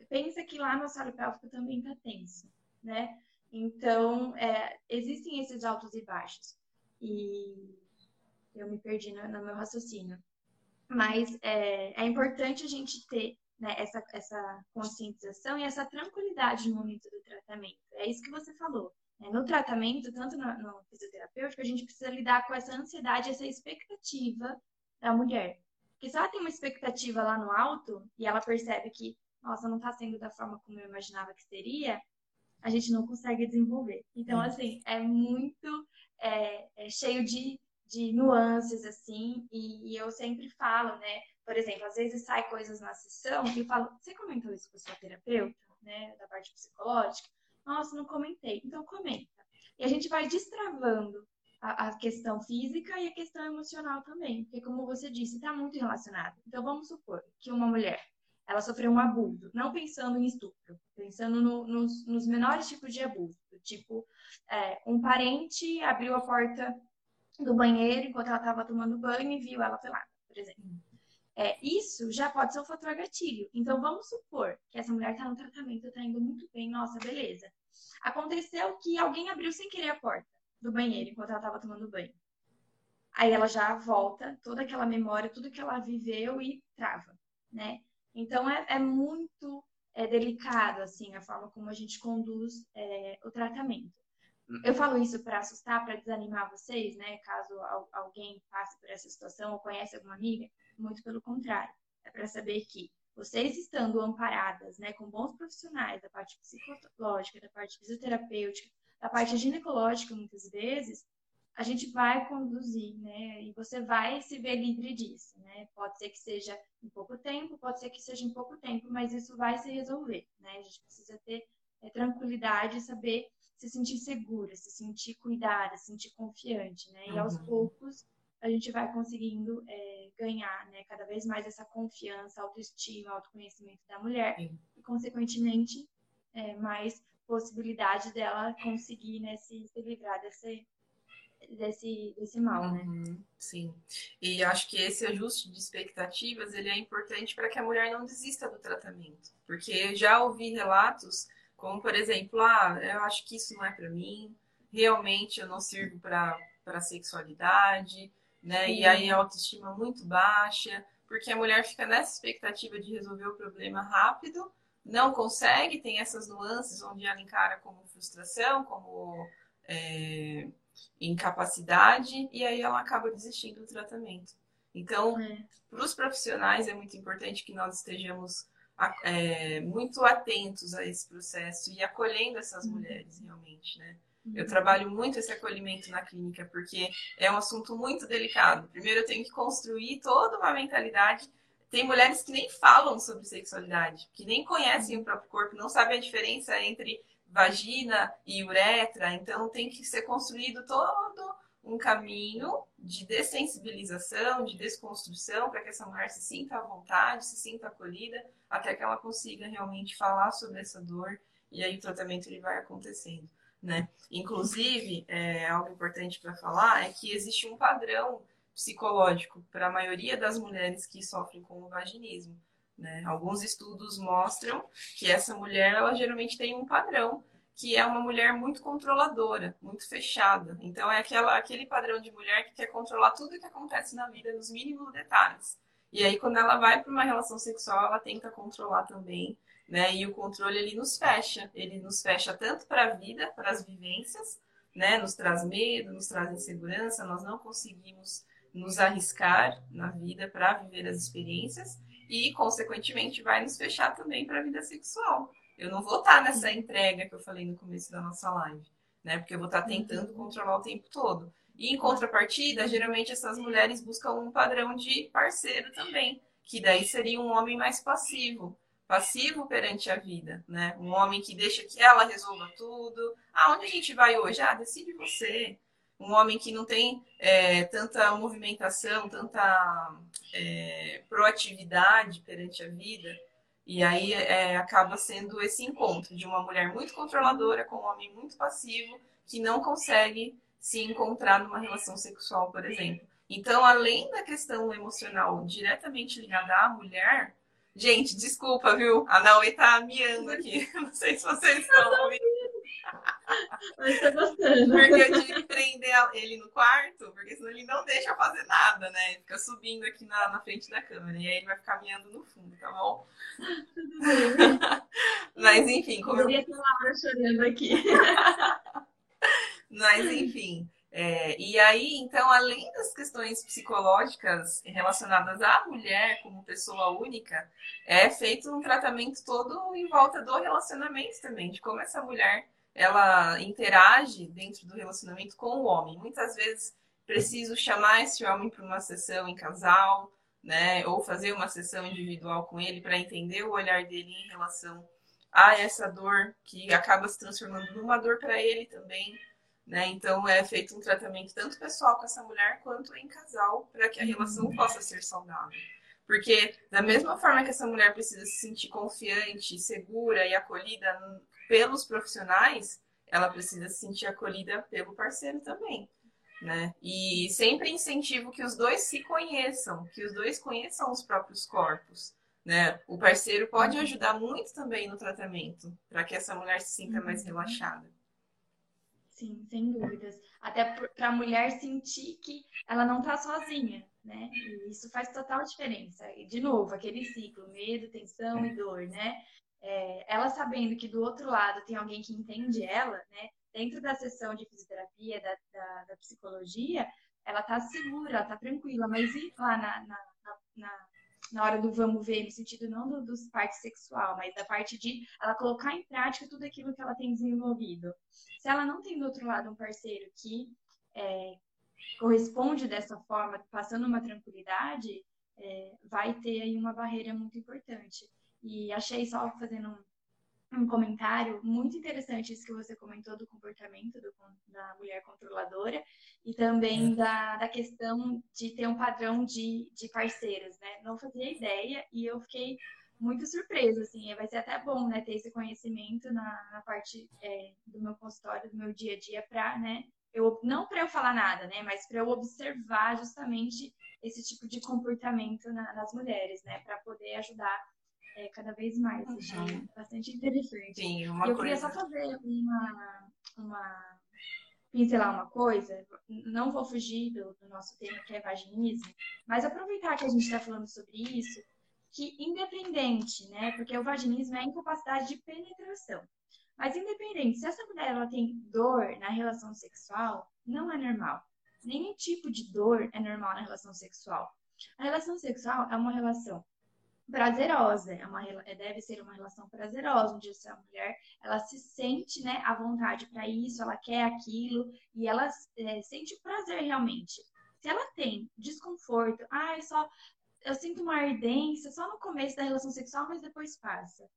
pensa que lá no assoalho pélvico também está tenso, né? Então, é, existem esses altos e baixos. E eu me perdi no, no meu raciocínio. Mas é, é, importante a gente ter né, essa, essa conscientização e essa tranquilidade no momento do tratamento. É isso que você falou. Né? No tratamento, tanto no, no fisioterapêutico, a gente precisa lidar com essa ansiedade, essa expectativa da mulher. Porque se ela tem uma expectativa lá no alto e ela percebe que, nossa, não está sendo da forma como eu imaginava que seria, a gente não consegue desenvolver. Então, assim, é muito é, é cheio de, de nuances, assim, e, e, eu sempre falo, né? Por exemplo, às vezes sai coisas na sessão que eu falo, você comentou isso com a sua terapeuta, né? Da parte psicológica? Nossa, não comentei. Então, comenta. E a gente vai destravando a, questão física e a questão emocional também, porque, como você disse, está muito relacionado. Então, vamos supor que uma mulher ela sofreu um abuso, não pensando em estupro, pensando no, nos, nos, menores tipos de abuso, tipo é, um parente abriu a porta do banheiro enquanto ela estava tomando banho e viu ela pelada, por exemplo. É, isso já pode ser um fator gatilho. Então vamos supor que essa mulher está no tratamento, está indo muito bem, nossa, beleza. Aconteceu que alguém abriu sem querer a porta do banheiro enquanto ela estava tomando banho. Aí ela já volta toda aquela memória, tudo que ela viveu e trava, né? Então é, é muito é, delicado assim a forma como a gente conduz é, o tratamento. Eu falo isso para assustar, para desanimar vocês, né? Caso alguém passe por essa situação ou conhece alguma amiga, muito pelo contrário. É para saber que vocês estando amparadas, né, com bons profissionais da parte psicológica, da parte fisioterapêutica, da parte ginecológica, muitas vezes, a gente vai conduzir, né? E você vai se ver livre disso, né? Pode ser que seja em pouco tempo, pode ser que seja em pouco tempo, mas isso vai se resolver, né? A gente precisa ter é, tranquilidade e saber se sentir segura, se sentir cuidada, se sentir confiante, né? E aos uhum. poucos a gente vai conseguindo é, ganhar, né? Cada vez mais essa confiança, autoestima, autoconhecimento da mulher Sim. e, consequentemente, é, mais possibilidade dela conseguir né, se, se livrar desse, desse, desse mal, né? Uhum, sim. E acho que esse ajuste de expectativas ele é importante para que a mulher não desista do tratamento. Porque já ouvi relatos, como por exemplo, ah, eu acho que isso não é para mim, realmente eu não sirvo para a sexualidade, né? Sim. E aí a autoestima muito baixa, porque a mulher fica nessa expectativa de resolver o problema rápido, não consegue, tem essas nuances onde ela encara como frustração, como é, incapacidade e aí ela acaba desistindo do tratamento. Então, é. para os profissionais é muito importante que nós estejamos é, muito atentos a esse processo e acolhendo essas uhum. mulheres realmente, né? Uhum. Eu trabalho muito esse acolhimento na clínica porque é um assunto muito delicado. Primeiro eu tenho que construir toda uma mentalidade. Tem mulheres que nem falam sobre sexualidade, que nem conhecem o próprio corpo, não sabem a diferença entre vagina e uretra, então tem que ser construído todo um caminho de dessensibilização, de desconstrução, para que essa mulher se sinta à vontade, se sinta acolhida, até que ela consiga realmente falar sobre essa dor e aí o tratamento ele vai acontecendo, né? Inclusive, é, algo importante para falar é que existe um padrão psicológico para a maioria das mulheres que sofrem com o vaginismo. Né? Alguns estudos mostram que essa mulher, ela geralmente tem um padrão, que é uma mulher muito controladora, muito fechada. Então, é aquela, aquele padrão de mulher que quer controlar tudo o que acontece na vida, nos mínimos detalhes. E aí, quando ela vai para uma relação sexual, ela tenta controlar também, né? E o controle, ele nos fecha. Ele nos fecha tanto para a vida, para as vivências, né? Nos traz medo, nos traz insegurança, nós não conseguimos nos arriscar na vida para viver as experiências e, consequentemente, vai nos fechar também para a vida sexual. Eu não vou estar nessa entrega que eu falei no começo da nossa live, né? Porque eu vou estar tentando controlar o tempo todo. E em contrapartida, geralmente essas mulheres buscam um padrão de parceiro também, que daí seria um homem mais passivo, passivo perante a vida, né? Um homem que deixa que ela resolva tudo. Ah, onde a gente vai hoje? Ah, decide você. Um homem que não tem é, tanta movimentação, tanta é, proatividade perante a vida. E aí é, acaba sendo esse encontro de uma mulher muito controladora com um homem muito passivo que não consegue se encontrar numa relação sexual, por exemplo. Então, além da questão emocional diretamente ligada à mulher, gente, desculpa, viu? A Naui tá miando aqui. Não sei se vocês estão ouvindo. Mas tá gostando. Porque eu tive que prender ele no quarto, porque senão ele não deixa fazer nada, né? Ele fica subindo aqui na, na frente da câmera. E aí ele vai ficar miando no fundo, tá bom? Tudo bem. Mas enfim, como eu. Eu ter Laura chorando aqui. Mas enfim. É, e aí, então, além das questões psicológicas relacionadas à mulher como pessoa única, é feito um tratamento todo em volta do relacionamento também, de como essa mulher ela interage dentro do relacionamento com o homem. Muitas vezes preciso chamar esse homem para uma sessão em casal, né, ou fazer uma sessão individual com ele para entender o olhar dele em relação a essa dor que acaba se transformando numa dor para ele também. Né? Então é feito um tratamento tanto pessoal com essa mulher quanto em casal para que a relação uhum. possa ser saudável. Porque da mesma forma que essa mulher precisa se sentir confiante, segura e acolhida pelos profissionais, ela precisa se sentir acolhida pelo parceiro também. Né? E sempre incentivo que os dois se conheçam, que os dois conheçam os próprios corpos. Né? O parceiro pode uhum. ajudar muito também no tratamento, para que essa mulher se sinta mais uhum. relaxada. Sim, sem dúvidas. Até para a mulher sentir que ela não está sozinha, né? E isso faz total diferença. E, de novo, aquele ciclo, medo, tensão e dor, né? É, ela sabendo que do outro lado tem alguém que entende ela, né? Dentro da sessão de fisioterapia, da, da, da psicologia, ela tá segura, ela tá tranquila, mas e lá na, na, na na hora do vamos ver, no sentido não do, dos parte sexual, mas da parte de ela colocar em prática tudo aquilo que ela tem desenvolvido. Se ela não tem do outro lado um parceiro que é, corresponde dessa forma, passando uma tranquilidade, é, vai ter aí uma barreira muito importante. E achei só fazendo um um comentário muito interessante isso que você comentou do comportamento do, da mulher controladora e também da, da questão de ter um padrão de, de parceiras, né? Não fazia ideia e eu fiquei muito surpresa, assim, vai ser até bom, né, ter esse conhecimento na, na parte é, do meu consultório, do meu dia a dia, para, né, eu, não para eu falar nada, né, mas para eu observar justamente esse tipo de comportamento na, nas mulheres, né, para poder ajudar é, cada vez mais. Uhum. Achei bastante interessante. Sim, uma e eu coisa... queria só fazer uma, uma pincelar uma coisa, não vou fugir do, do, nosso tema que é vaginismo, mas aproveitar que a gente está falando sobre isso, que independente, né, porque o vaginismo é a incapacidade de penetração, mas independente, se essa mulher ela tem dor na relação sexual, não é normal. Nenhum tipo de dor é normal na relação sexual. A relação sexual é uma relação prazerosa, é uma, é, deve ser uma relação prazerosa, onde essa mulher ela se sente né, à vontade para isso, ela quer aquilo e ela é, sente prazer realmente. Se ela tem desconforto, ah, eu só eu sinto uma ardência só no começo da relação sexual, mas depois passa.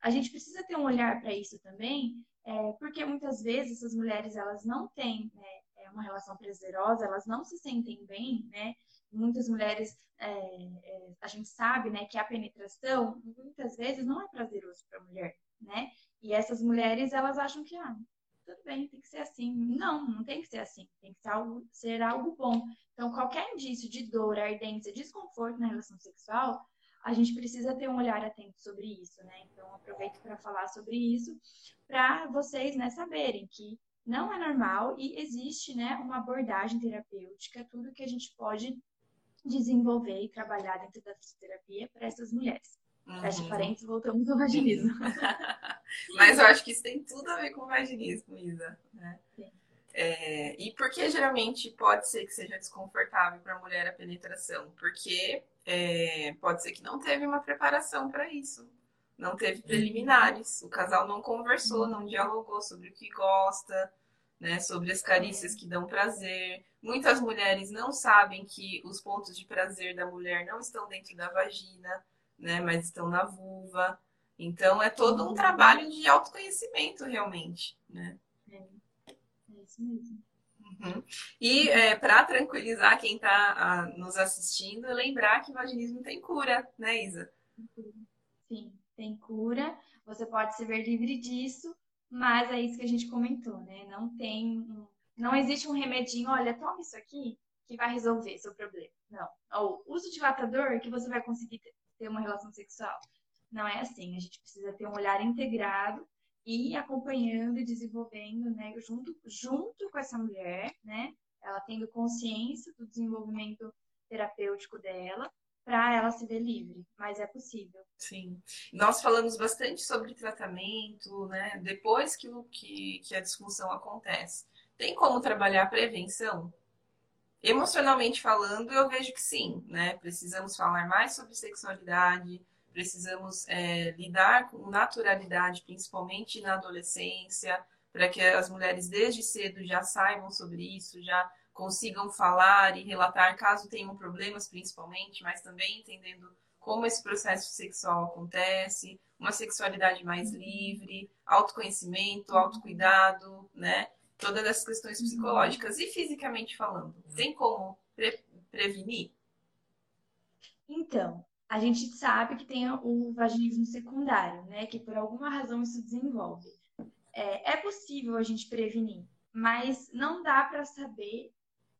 A gente precisa ter um olhar para isso também, é, porque muitas vezes essas mulheres elas não têm né, é uma relação prazerosa, elas não se sentem bem, né? muitas mulheres, é, é, a gente sabe, né, que a penetração muitas vezes não é prazeroso para a mulher, né? E essas mulheres, elas acham que, ah, tudo bem, tem que ser assim. Não, não tem que ser assim. Tem que ser algo, ser algo bom. Então, qualquer indício de dor, ardência, desconforto na relação sexual, a gente precisa ter um olhar atento sobre isso, né? Então, aproveito para falar sobre isso, para vocês, né, saberem que não é normal e existe, né, uma abordagem terapêutica, tudo que a gente pode desenvolver e trabalhar dentro da fisioterapia para essas mulheres. Uhum. Fecha parênteses, voltamos ao vaginismo. Mas eu acho que isso tem tudo a ver com o vaginismo, Isa. Né? É, e por que geralmente pode ser que seja desconfortável para a mulher a penetração? Porque é, pode ser que não teve uma preparação para isso. Não teve preliminares. O casal não conversou, não dialogou sobre o que gosta, né? Sobre as carícias que dão prazer. Muitas mulheres não sabem que os pontos de prazer da mulher não estão dentro da vagina, né? Mas estão na vulva. Então é todo um trabalho de autoconhecimento realmente, né? É, é isso mesmo. Uhum. E é, para tranquilizar quem está nos assistindo, lembrar que vaginismo tem cura, né, Isa? Sim, tem cura. Você pode se ver livre disso, mas é isso que a gente comentou, né? Não tem, não existe um remedinho, olha, toma isso aqui que vai resolver seu problema. Não. Ou uso dilatador que você vai conseguir ter uma relação sexual. Não é assim. A gente precisa ter um olhar integrado e acompanhando e desenvolvendo, né, junto, junto com essa mulher, né, ela tendo consciência do desenvolvimento terapêutico dela, para ela se ver livre, mas é possível. Sim. Nós falamos bastante sobre tratamento, né? Depois que, o, que, que a disfunção acontece. Tem como trabalhar a prevenção? Emocionalmente falando, eu vejo que sim, né? Precisamos falar mais sobre sexualidade, precisamos é, lidar com naturalidade, principalmente na adolescência, para que as mulheres desde cedo já saibam sobre isso, já consigam falar e relatar caso tenham problemas, principalmente, mas também entendendo como esse processo sexual acontece, uma sexualidade mais livre, autoconhecimento, autocuidado, né? Todas essas questões psicológicas e fisicamente falando. Tem como pre prevenir? Então, a gente sabe que tem o vaginismo secundário, né? Que por alguma razão isso desenvolve. É, é possível a gente prevenir, mas não dá para saber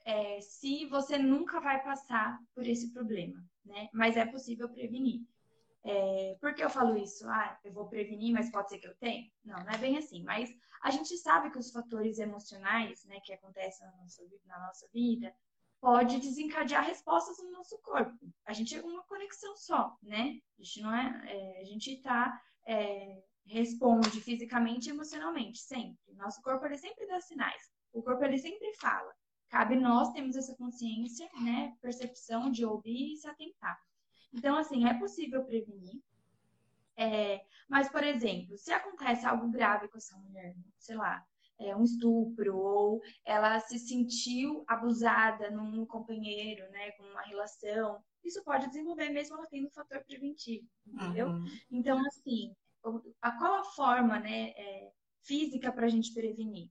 é, se você nunca vai passar por esse problema, né? Mas é possível prevenir. É, por que eu falo isso? Ah, eu vou prevenir, mas pode ser que eu tenha? Não, não é bem assim. Mas a gente sabe que os fatores emocionais, né, que acontecem na nossa, na nossa vida, pode desencadear respostas no nosso corpo. A gente é uma conexão só, né? A gente não é, é a gente tá é, responde fisicamente e emocionalmente sempre. Nosso corpo ele sempre dá sinais. O corpo ele sempre fala. Cabe nós termos essa consciência, né, percepção de ouvir e se atentar. Então, assim, é possível prevenir. É, mas, por exemplo, se acontece algo grave com essa mulher, sei lá, é, um estupro, ou ela se sentiu abusada num companheiro, né, com uma relação, isso pode desenvolver mesmo ela tendo um fator preventivo, entendeu? Uhum. Então, assim, a, qual a forma, né, é, física para a gente prevenir?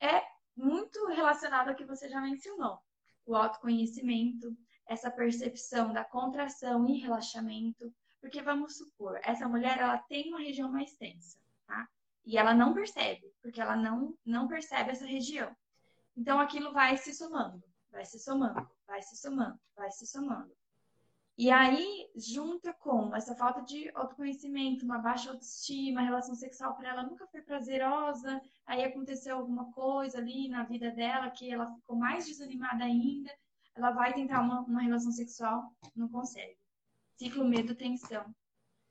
É muito relacionado ao que você já mencionou, o autoconhecimento, essa percepção da contração e relaxamento, porque vamos supor, essa mulher ela tem uma região mais tensa, tá? E ela não percebe, porque ela não, não percebe essa região. Então aquilo vai se somando, vai se somando, vai se somando, vai se somando. E aí, junta com essa falta de autoconhecimento, uma baixa autoestima, a relação sexual para ela nunca foi prazerosa, aí aconteceu alguma coisa ali na vida dela que ela ficou mais desanimada ainda, ela vai tentar uma, uma relação sexual, não consegue. Ciclo medo, tensão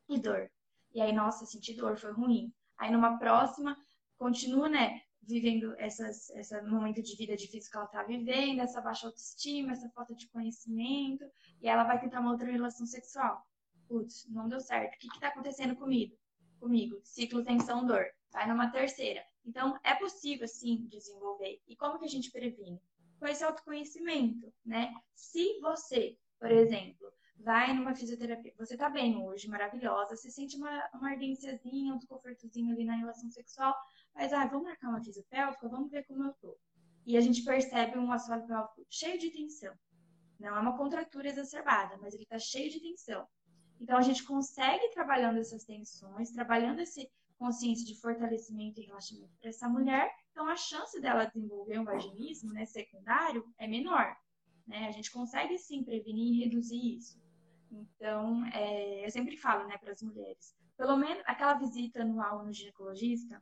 e dor. E aí, nossa, senti dor, foi ruim. Aí numa próxima, continua, né, vivendo essas, esse momento de vida difícil que ela está vivendo, essa baixa autoestima, essa falta de conhecimento, e ela vai tentar uma outra relação sexual. Putz, não deu certo. O que está acontecendo comigo? Comigo, ciclo tensão dor. Vai numa terceira. Então, é possível, sim, desenvolver. E como que a gente previne? Com esse autoconhecimento, né? Se você, por exemplo, vai numa fisioterapia. Você tá bem hoje, maravilhosa, você sente uma, uma ardênciazinha, um desconfortozinho ali na relação sexual, mas ah, vamos marcar uma fisiopélvica, vamos ver como eu tô. E a gente percebe um assoalho pélvico cheio de tensão. Não é uma contratura exacerbada, mas ele tá cheio de tensão. Então a gente consegue trabalhando essas tensões, trabalhando esse consciência de fortalecimento e relaxamento para essa mulher, então a chance dela desenvolver um vaginismo né, secundário é menor. Né? A gente consegue sim prevenir e reduzir isso. Então, é, eu sempre falo, né, para as mulheres, pelo menos aquela visita anual no ginecologista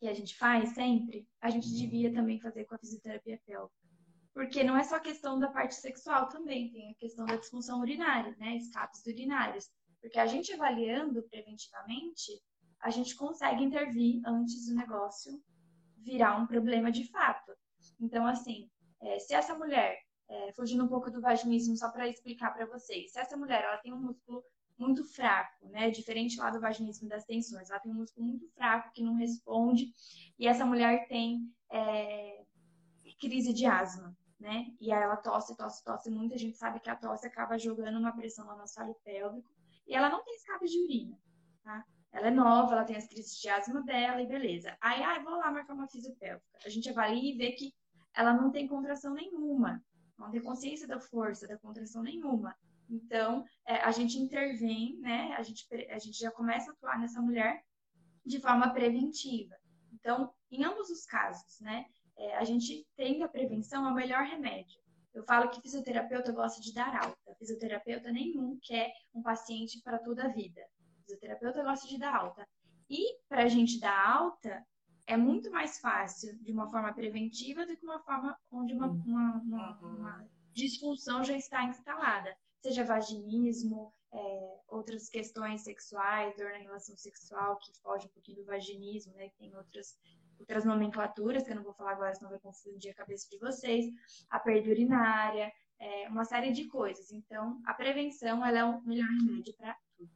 que a gente faz sempre, a gente devia também fazer com a fisioterapia pélvica. Porque não é só questão da parte sexual também, tem a questão da disfunção urinária, né, escapes urinários. Porque a gente avaliando preventivamente, a gente consegue intervir antes do negócio virar um problema de fato. Então, assim, é, se essa mulher é, fugindo um pouco do vaginismo, só para explicar para vocês. Se essa mulher ela tem um músculo muito fraco, né? Diferente lá do vaginismo das tensões. Lá tem um músculo muito fraco que não responde e essa mulher tem é, crise de asma, né? E aí ela tosse, tosse, tosse muito. A gente sabe que a tosse acaba jogando uma pressão lá no assoalho pélvico e ela não tem escape de urina, tá? Ela é nova, ela tem as crises de asma dela e beleza. Aí, ah, vou lá marcar uma fisiopélvica. A gente avalia e vê que ela não tem contração nenhuma, não tem consciência da força, da contração nenhuma. Então, é, a gente intervém, né? A gente, a gente já começa a atuar nessa mulher de forma preventiva. Então, em ambos os casos, né? É, a gente tem a prevenção é o melhor remédio. Eu falo que fisioterapeuta gosta de dar alta. Fisioterapeuta nenhum quer um paciente para toda a vida. Fisioterapeuta gosta de dar alta. E para a gente dar alta, é muito mais fácil de uma forma preventiva do que uma forma onde uma, uma, uma, uma disfunção já está instalada seja vaginismo, é, outras questões sexuais, dor na relação sexual, que foge um pouquinho do vaginismo, né? Tem outras, outras nomenclaturas, que eu não vou falar agora, senão vai confundir a cabeça de vocês, a perda urinária, é, uma série de coisas. Então, a prevenção, ela é o melhor remédio para tudo.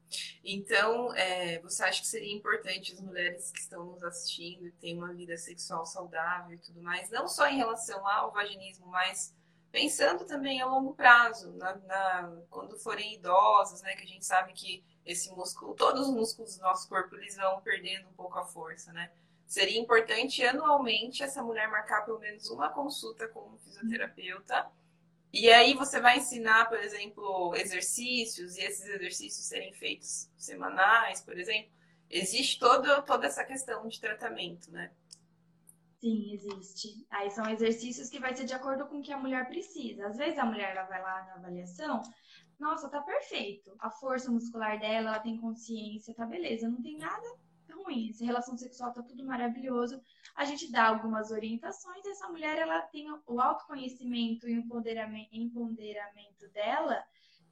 Então, é, você acha que seria importante as mulheres que estão nos assistindo e têm uma vida sexual saudável e tudo mais, não só em relação ao vaginismo, mas pensando também a longo prazo, na, na, quando forem idosas, né, que a gente sabe que esse músculo, todos os músculos do nosso corpo, eles vão perdendo um pouco a força, né? Seria importante anualmente essa mulher marcar pelo menos uma consulta com um fisioterapeuta. E aí você vai ensinar, por exemplo, exercícios, e esses exercícios serem feitos semanais, por exemplo. Existe todo, toda essa questão de tratamento, né? Sim, existe. Aí são exercícios que vai ser de acordo com o que a mulher precisa. Às vezes a mulher ela vai lá na avaliação, nossa, tá perfeito. A força muscular dela, ela tem consciência, tá beleza, não tem nada ruim. Essa relação sexual tá tudo maravilhoso. A gente dá algumas orientações, essa mulher ela tem o autoconhecimento e o empoderamento dela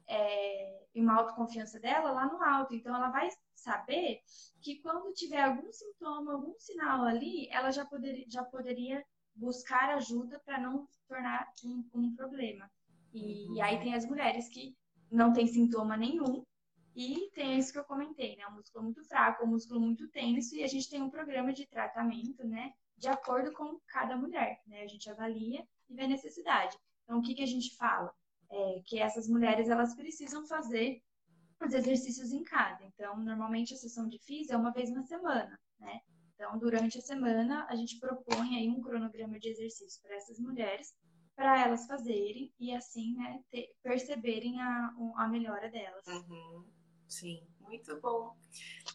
é, e uma autoconfiança dela lá no alto. Então ela vai saber que quando tiver algum sintoma, algum sinal ali, ela já, poder, já poderia buscar ajuda para não tornar um, um problema. E, e, aí tem as mulheres que não tem sintoma nenhum e tem isso que eu comentei, né? Um músculo muito fraco, um músculo muito tenso e a gente tem um programa de tratamento, né? De acordo com cada mulher, né? A gente avalia e vê a necessidade. Então, o que, que a gente fala? É que essas mulheres, elas precisam fazer os exercícios em casa. Então, normalmente a sessão de física é uma vez na semana, né? Então, durante a semana, a gente propõe aí um cronograma de exercício para essas mulheres, para elas fazerem e assim, né, ter, perceberem a, a melhora delas. Uhum. Sim, muito bom.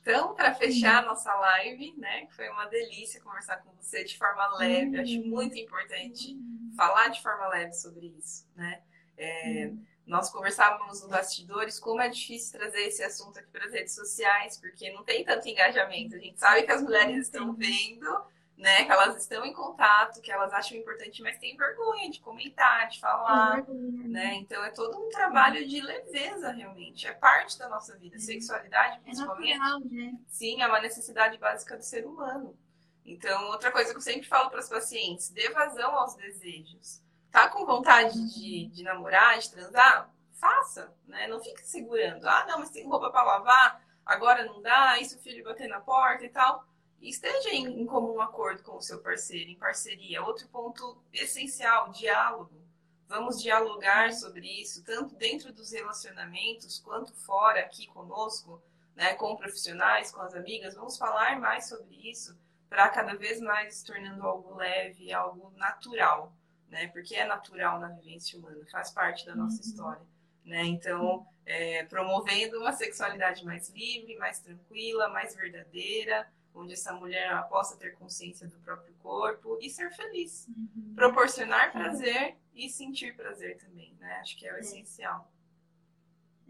Então, para fechar a nossa live, né, que foi uma delícia conversar com você de forma leve, uhum. acho muito importante uhum. falar de forma leve sobre isso, né? É, uhum. Nós conversávamos nos bastidores como é difícil trazer esse assunto aqui para as redes sociais, porque não tem tanto engajamento. A gente sabe que as mulheres estão vendo, né, que elas estão em contato, que elas acham importante, mas tem vergonha de comentar, de falar, né? Então é todo um trabalho de leveza realmente, é parte da nossa vida, sexualidade é principalmente. É natural, né? Sim, é uma necessidade básica do ser humano. Então, outra coisa que eu sempre falo para os pacientes, dê vazão aos desejos tá com vontade de, de namorar, de transar, faça, né? Não fique segurando. Ah, não, mas tem roupa para lavar, agora não dá, isso o filho bater na porta e tal. Esteja em, em comum acordo com o seu parceiro, em parceria. Outro ponto essencial, diálogo. Vamos dialogar sobre isso, tanto dentro dos relacionamentos quanto fora aqui conosco, né, com profissionais, com as amigas. Vamos falar mais sobre isso para cada vez mais se tornando algo leve, algo natural né? Porque é natural na vivência humana, faz parte da nossa uhum. história, né? Então, é, promovendo uma sexualidade mais livre, mais tranquila, mais verdadeira, onde essa mulher possa ter consciência do próprio corpo e ser feliz, uhum. proporcionar prazer e sentir prazer também, né? Acho que é o é. essencial.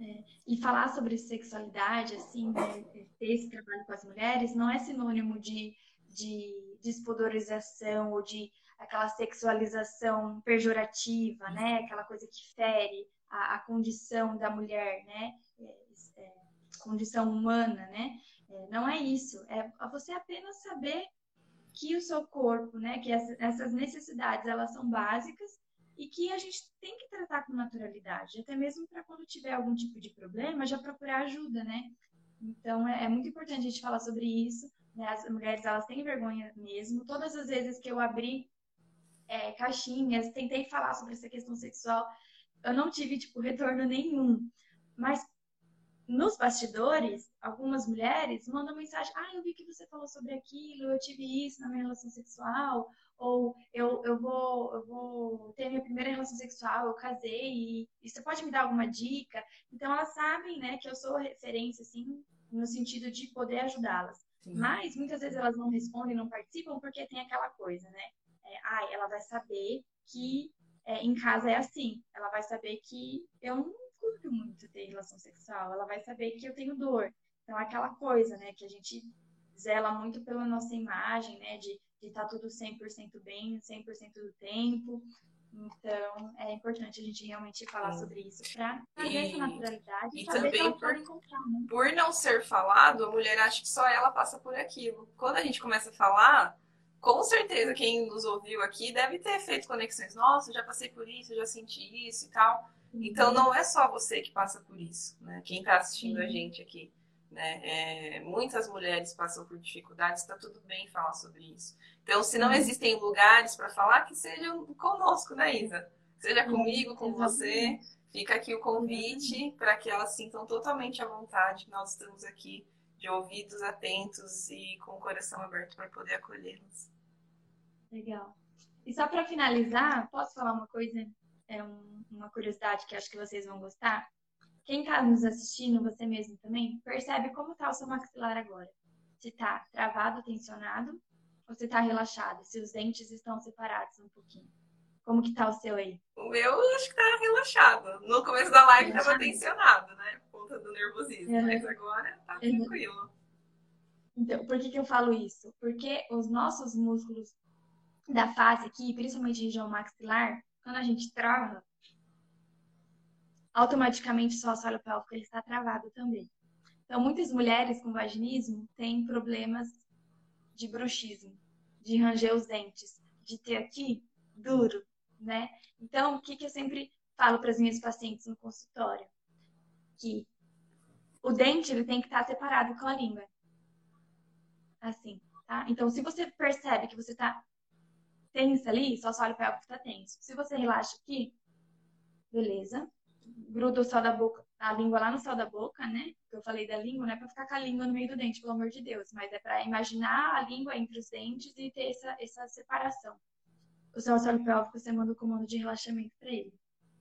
É. E falar sobre sexualidade, assim, ter esse trabalho com as mulheres, não é sinônimo de, de despodorização ou de aquela sexualização pejorativa, né? Aquela coisa que fere a, a condição da mulher, né? É, é, condição humana, né? É, não é isso. É você apenas saber que o seu corpo, né? Que essas necessidades elas são básicas e que a gente tem que tratar com naturalidade, até mesmo para quando tiver algum tipo de problema já procurar ajuda, né? Então, é, é muito importante a gente falar sobre isso. Né? As mulheres, elas têm vergonha mesmo. Todas as vezes que eu abri é, caixinhas, tentei falar sobre essa questão sexual, eu não tive, tipo, retorno nenhum. Mas nos bastidores, algumas mulheres mandam mensagem: Ah, eu vi que você falou sobre aquilo, eu tive isso na minha relação sexual, ou eu, eu, vou, eu vou ter minha primeira relação sexual, eu casei, e, e você pode me dar alguma dica? Então, elas sabem, né, que eu sou referência, assim, no sentido de poder ajudá-las. Mas muitas vezes elas não respondem, não participam, porque tem aquela coisa, né? É, ah, ela vai saber que é, em casa é assim. Ela vai saber que eu não curto muito ter relação sexual. Ela vai saber que eu tenho dor. Então, é aquela coisa, né? Que a gente zela muito pela nossa imagem, né? De estar tá tudo 100% bem, 100% do tempo. Então, é importante a gente realmente falar Sim. sobre isso para trazer essa naturalidade e, e também por, encontrar. Né? Por não ser falado, a mulher acha que só ela passa por aquilo. Quando a gente começa a falar, com certeza quem nos ouviu aqui deve ter feito conexões. Nossa, já passei por isso, já senti isso e tal. Uhum. Então, não é só você que passa por isso, né? Quem está assistindo uhum. a gente aqui. Né? É, muitas mulheres passam por dificuldades, está tudo bem falar sobre isso. Então, se não existem lugares para falar, que sejam conosco, né, Isa? Seja comigo, com você. Fica aqui o convite para que elas sintam totalmente à vontade. Nós estamos aqui de ouvidos atentos e com o coração aberto para poder acolhê-los. Legal. E só para finalizar, posso falar uma coisa? É um, uma curiosidade que acho que vocês vão gostar. Quem está nos assistindo, você mesmo também, percebe como está o seu maxilar agora. Se está travado, tensionado, você está relaxado? Se os dentes estão separados um pouquinho? Como que tá o seu aí? O meu acho que tá relaxado. No começo da live estava tensionado, né? Por conta do nervosismo. Uhum. Mas agora tá uhum. tranquilo. Então, por que, que eu falo isso? Porque os nossos músculos da face aqui, principalmente região maxilar, quando a gente trava, automaticamente o assoalho pélvico ele está travado também. Então, muitas mulheres com vaginismo têm problemas de bruxismo, de ranger os dentes, de ter aqui duro, né? Então, o que, que eu sempre falo para as minhas pacientes no consultório? Que o dente ele tem que estar tá separado com a língua. Assim, tá? Então, se você percebe que você está tensa ali, só olha para que está tenso. Se você relaxa aqui, beleza. Gruda o céu da boca a língua lá no céu da boca, né? Eu falei da língua, não é para ficar com a língua no meio do dente, pelo amor de Deus, mas é para imaginar a língua entre os dentes e ter essa, essa separação. O seu assoalho pélvico, você manda o comando de relaxamento para ele.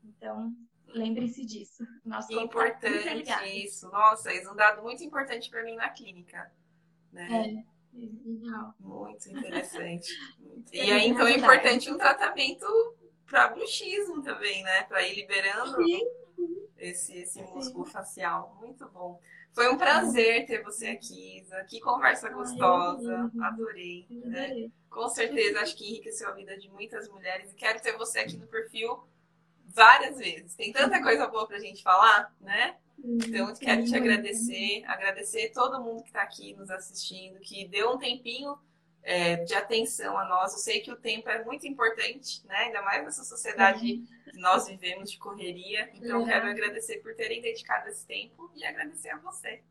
Então, lembre-se disso. Nosso tá importante isso. Nossa, isso é um dado muito importante para mim na clínica. Né? É, legal. Muito interessante. e aí, então, é importante um tratamento para bruxismo também, né? Para ir liberando. Sim esse, esse músculo Sim. facial. Muito bom. Foi um prazer ter você aqui, Isa. Que conversa gostosa. Adorei. Né? Com certeza, acho que enriqueceu a vida de muitas mulheres. E quero ter você aqui no perfil várias vezes. Tem tanta coisa boa pra gente falar, né? Então, quero te agradecer, agradecer todo mundo que está aqui nos assistindo, que deu um tempinho é, de atenção a nós. Eu sei que o tempo é muito importante, né? Ainda mais nessa sociedade uhum. que nós vivemos de correria. Então, uhum. quero agradecer por terem dedicado esse tempo e agradecer a você.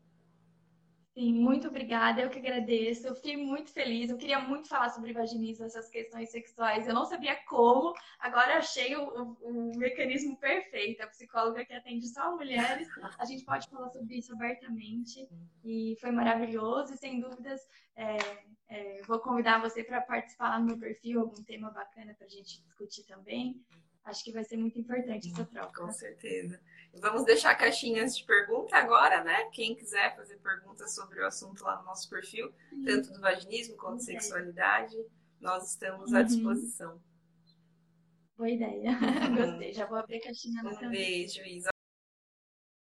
Sim, muito obrigada. Eu que agradeço. Eu fiquei muito feliz. Eu queria muito falar sobre vaginismo, essas questões sexuais. Eu não sabia como. Agora achei o, o, o, mecanismo perfeito. A psicóloga que atende só mulheres. A gente pode falar sobre isso abertamente. E foi maravilhoso. E sem dúvidas, é, é, vou convidar você para participar lá no meu perfil, algum tema bacana para a gente discutir também. Acho que vai ser muito importante essa troca. Com certeza. Vamos deixar caixinhas de pergunta agora, né? Quem quiser fazer perguntas sobre o assunto lá no nosso perfil, tanto do vaginismo quanto sexualidade, nós estamos à uhum. disposição. Boa ideia. Gostei. Já vou abrir a caixinha um também. Um beijo, Isa.